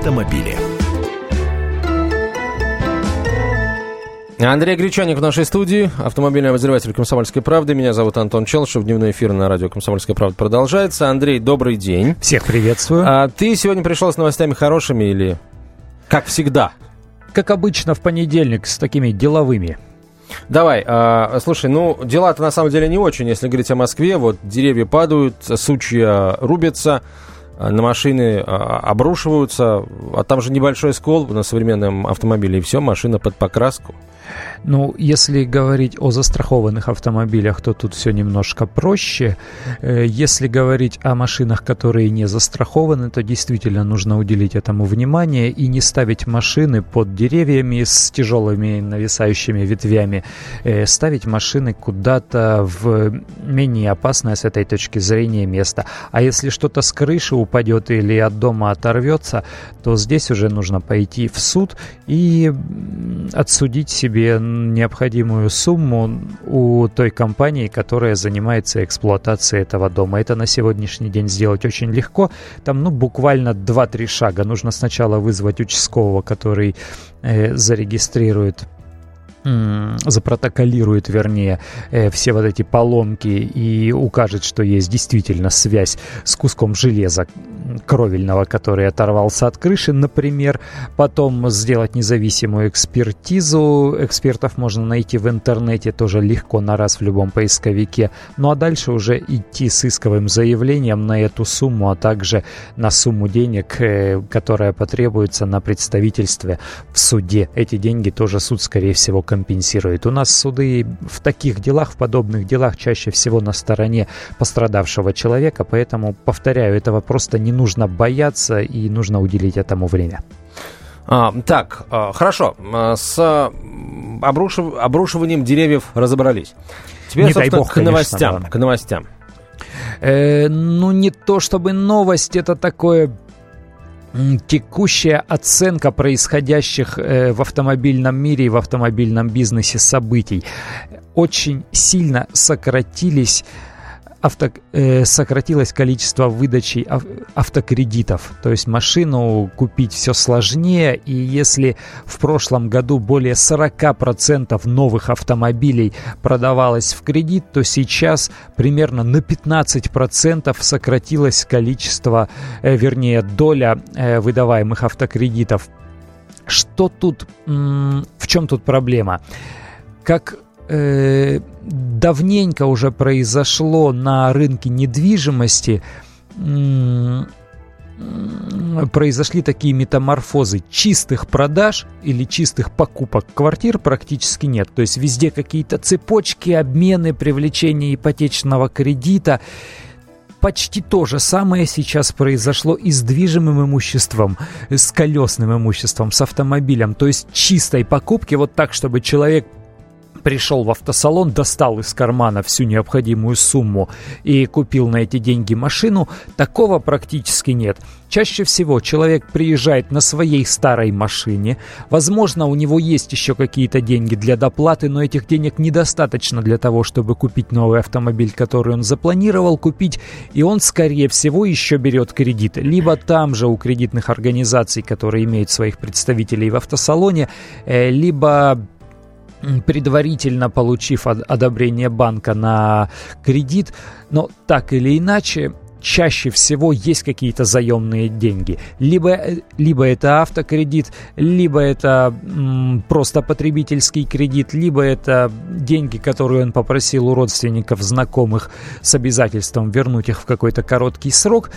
автомобили. Андрей Гречаник в нашей студии, автомобильный обозреватель «Комсомольской правды». Меня зовут Антон Челшев. Дневной эфир на радио «Комсомольская правда» продолжается. Андрей, добрый день. Всех приветствую. А ты сегодня пришел с новостями хорошими или как всегда? Как обычно в понедельник с такими деловыми. Давай, а, слушай, ну, дела-то на самом деле не очень, если говорить о Москве. Вот деревья падают, сучья рубятся, на машины а, обрушиваются, а там же небольшой скол на современном автомобиле, и все, машина под покраску. Ну, если говорить о застрахованных автомобилях, то тут все немножко проще. Э, если говорить о машинах, которые не застрахованы, то действительно нужно уделить этому внимание и не ставить машины под деревьями с тяжелыми нависающими ветвями. Э, ставить машины куда-то в менее опасное с этой точки зрения место. А если что-то с крыши упадет или от дома оторвется, то здесь уже нужно пойти в суд и отсудить себе себе необходимую сумму у той компании, которая занимается эксплуатацией этого дома. Это на сегодняшний день сделать очень легко. Там, ну, буквально 2-3 шага. Нужно сначала вызвать участкового, который э, зарегистрирует запротоколирует, вернее, э, все вот эти поломки и укажет, что есть действительно связь с куском железа, кровельного, который оторвался от крыши, например. Потом сделать независимую экспертизу. Экспертов можно найти в интернете тоже легко на раз в любом поисковике. Ну а дальше уже идти с исковым заявлением на эту сумму, а также на сумму денег, э, которая потребуется на представительстве в суде. Эти деньги тоже суд, скорее всего, компенсирует. У нас суды в таких делах, в подобных делах чаще всего на стороне пострадавшего человека, поэтому, повторяю, этого просто не нужно бояться и нужно уделить этому время. А, так, а, хорошо. А, с обрушив... обрушиванием деревьев разобрались. Теперь, не дай бог, к новостям. Конечно, да. К новостям. Э, ну, не то чтобы новость, это такое текущая оценка происходящих э, в автомобильном мире и в автомобильном бизнесе событий. Очень сильно сократились авто, э, сократилось количество выдачи ав, автокредитов. То есть машину купить все сложнее. И если в прошлом году более 40% новых автомобилей продавалось в кредит, то сейчас примерно на 15% сократилось количество, э, вернее, доля э, выдаваемых автокредитов. Что тут, в чем тут проблема? Как э, давненько уже произошло на рынке недвижимости, произошли такие метаморфозы. Чистых продаж или чистых покупок квартир практически нет. То есть везде какие-то цепочки, обмены, привлечение ипотечного кредита. Почти то же самое сейчас произошло и с движимым имуществом, с колесным имуществом, с автомобилем. То есть чистой покупки, вот так, чтобы человек пришел в автосалон, достал из кармана всю необходимую сумму и купил на эти деньги машину, такого практически нет. Чаще всего человек приезжает на своей старой машине, возможно, у него есть еще какие-то деньги для доплаты, но этих денег недостаточно для того, чтобы купить новый автомобиль, который он запланировал купить, и он, скорее всего, еще берет кредит. Либо там же у кредитных организаций, которые имеют своих представителей в автосалоне, э, либо предварительно получив одобрение банка на кредит, но так или иначе чаще всего есть какие-то заемные деньги. Либо, э, либо это автокредит, либо это м, просто потребительский кредит, либо это деньги, которые он попросил у родственников, знакомых с обязательством вернуть их в какой-то короткий срок.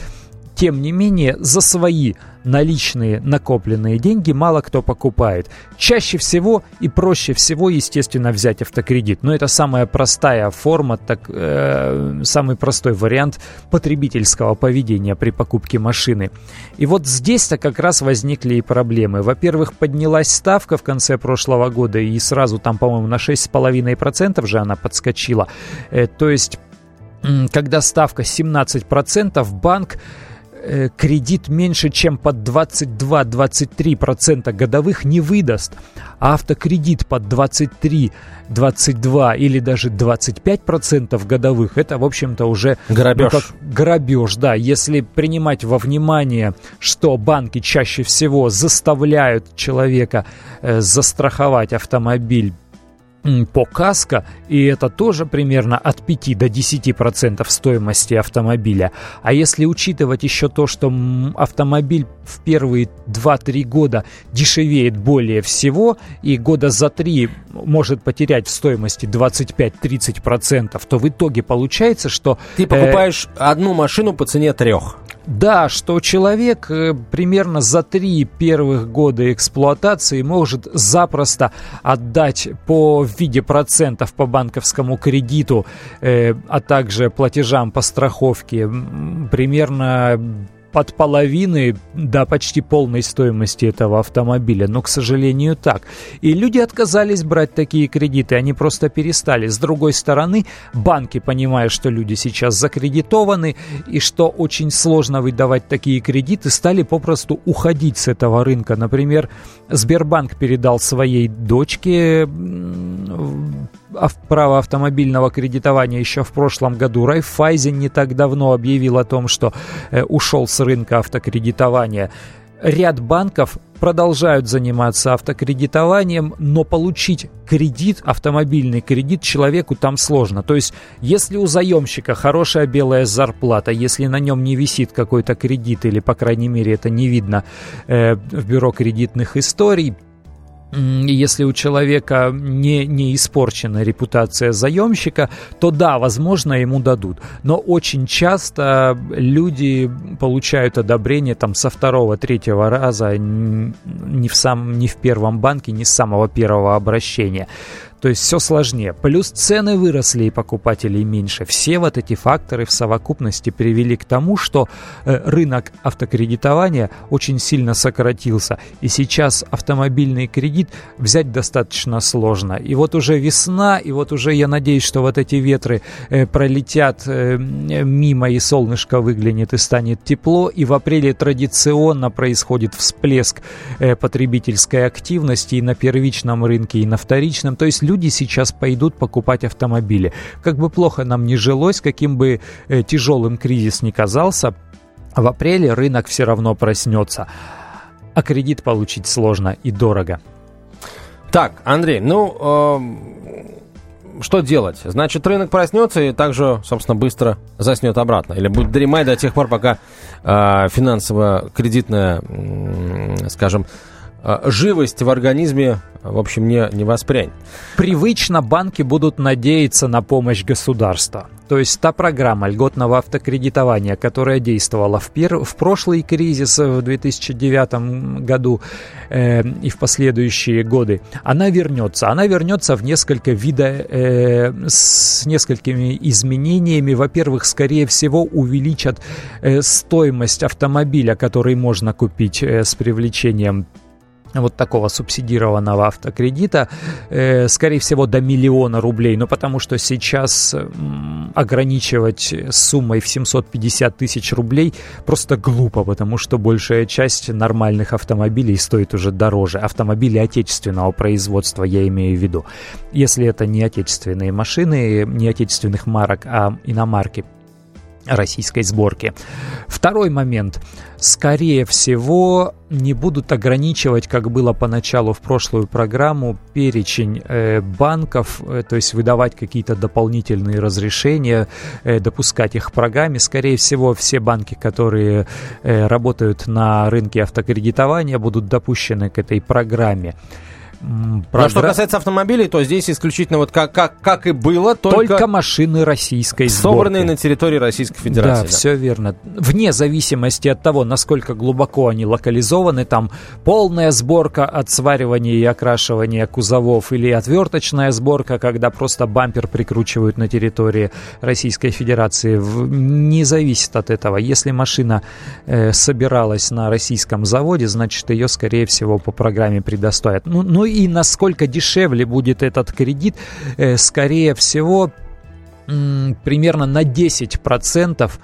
Тем не менее, за свои наличные накопленные деньги мало кто покупает. Чаще всего и проще всего, естественно, взять автокредит. Но это самая простая форма, так, э, самый простой вариант потребительского поведения при покупке машины. И вот здесь-то как раз возникли и проблемы. Во-первых, поднялась ставка в конце прошлого года, и сразу там, по-моему, на 6,5% же она подскочила. Э, то есть, когда ставка 17%, банк кредит меньше, чем под 22-23% годовых не выдаст. А автокредит под 23, 22 или даже 25% годовых, это, в общем-то, уже... Грабеж. Ну, как грабеж, да. Если принимать во внимание, что банки чаще всего заставляют человека э, застраховать автомобиль по каско, и это тоже примерно от 5 до 10% стоимости автомобиля. А если учитывать еще то, что автомобиль в первые 2-3 года дешевеет более всего, и года за 3 может потерять в стоимости 25-30%, то в итоге получается, что... Ты покупаешь э, одну машину по цене трех. Да, что человек э, примерно за три первых года эксплуатации может запросто отдать по виде процентов по банковскому кредиту, э, а также платежам по страховке примерно под половины до почти полной стоимости этого автомобиля. Но, к сожалению, так. И люди отказались брать такие кредиты, они просто перестали. С другой стороны, банки, понимая, что люди сейчас закредитованы и что очень сложно выдавать такие кредиты, стали попросту уходить с этого рынка. Например, Сбербанк передал своей дочке право автомобильного кредитования еще в прошлом году. Райфайзен не так давно объявил о том, что э, ушел с рынка автокредитования. Ряд банков продолжают заниматься автокредитованием, но получить кредит, автомобильный кредит человеку там сложно. То есть, если у заемщика хорошая белая зарплата, если на нем не висит какой-то кредит, или, по крайней мере, это не видно э, в бюро кредитных историй, если у человека не, не испорчена репутация заемщика, то да, возможно, ему дадут. Но очень часто люди получают одобрение там со второго, третьего раза не в, сам, не в первом банке, не с самого первого обращения. То есть все сложнее. Плюс цены выросли и покупателей меньше. Все вот эти факторы в совокупности привели к тому, что э, рынок автокредитования очень сильно сократился. И сейчас автомобильный кредит взять достаточно сложно. И вот уже весна, и вот уже я надеюсь, что вот эти ветры э, пролетят э, мимо, и солнышко выглянет, и станет тепло. И в апреле традиционно происходит всплеск потребительской активности и на первичном рынке, и на вторичном. То есть люди сейчас пойдут покупать автомобили. Как бы плохо нам не жилось, каким бы э, тяжелым кризис ни казался, в апреле рынок все равно проснется. А кредит получить сложно и дорого. Так, Андрей, ну, э, что делать? Значит, рынок проснется и также, собственно, быстро заснет обратно. Или будет дремать до тех пор, пока э, финансово-кредитная, э, скажем, живость в организме, в общем, не, не воспрянь. Привычно банки будут надеяться на помощь государства. То есть та программа льготного автокредитования, которая действовала в, пер... в прошлый кризис в 2009 году э, и в последующие годы, она вернется. Она вернется в несколько вида э, с несколькими изменениями. Во-первых, скорее всего, увеличат э, стоимость автомобиля, который можно купить э, с привлечением вот такого субсидированного автокредита, э, скорее всего, до миллиона рублей, но потому что сейчас ограничивать суммой в 750 тысяч рублей просто глупо, потому что большая часть нормальных автомобилей стоит уже дороже. Автомобили отечественного производства, я имею в виду. Если это не отечественные машины, не отечественных марок, а иномарки, российской сборки. Второй момент. Скорее всего, не будут ограничивать, как было поначалу в прошлую программу, перечень э, банков, э, то есть выдавать какие-то дополнительные разрешения, э, допускать их в программе. Скорее всего, все банки, которые э, работают на рынке автокредитования, будут допущены к этой программе. Програ... Но что касается автомобилей, то здесь исключительно вот как, как, как и было, только, только машины российской сборки. Собранные на территории Российской Федерации. Да, да, все верно. Вне зависимости от того, насколько глубоко они локализованы, там полная сборка от сваривания и окрашивания кузовов или отверточная сборка, когда просто бампер прикручивают на территории Российской Федерации, не зависит от этого. Если машина э, собиралась на российском заводе, значит ее, скорее всего, по программе предоставят. Ну, ну и насколько дешевле будет этот кредит, э, скорее всего, примерно на 10%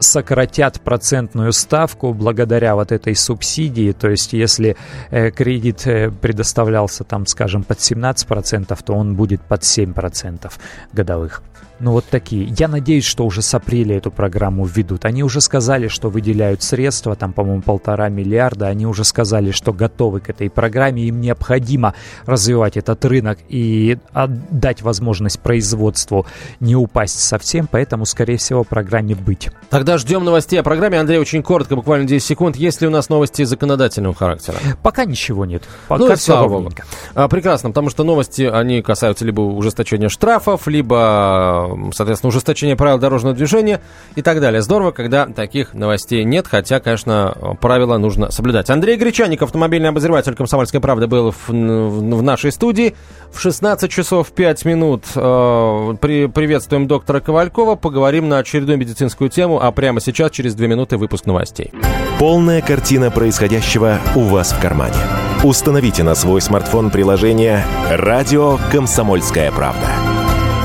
сократят процентную ставку благодаря вот этой субсидии. То есть, если э, кредит э, предоставлялся там, скажем, под 17%, то он будет под 7% годовых. Ну вот такие. Я надеюсь, что уже с апреля эту программу введут. Они уже сказали, что выделяют средства, там, по-моему, полтора миллиарда. Они уже сказали, что готовы к этой программе. Им необходимо развивать этот рынок и дать возможность производству не упасть совсем. Поэтому, скорее всего, программе быть. Тогда ждем новостей о программе. Андрей, очень коротко, буквально 10 секунд. Есть ли у нас новости законодательного характера? Пока ничего нет. Пока ну, все ровненько. А, прекрасно, потому что новости, они касаются либо ужесточения штрафов, либо соответственно, ужесточение правил дорожного движения и так далее. Здорово, когда таких новостей нет, хотя, конечно, правила нужно соблюдать. Андрей Гречаник, автомобильный обозреватель «Комсомольской правды», был в, в нашей студии. В 16 часов 5 минут э, при, приветствуем доктора Ковалькова, поговорим на очередную медицинскую тему, а прямо сейчас, через 2 минуты, выпуск новостей. Полная картина происходящего у вас в кармане. Установите на свой смартфон приложение «Радио Комсомольская правда».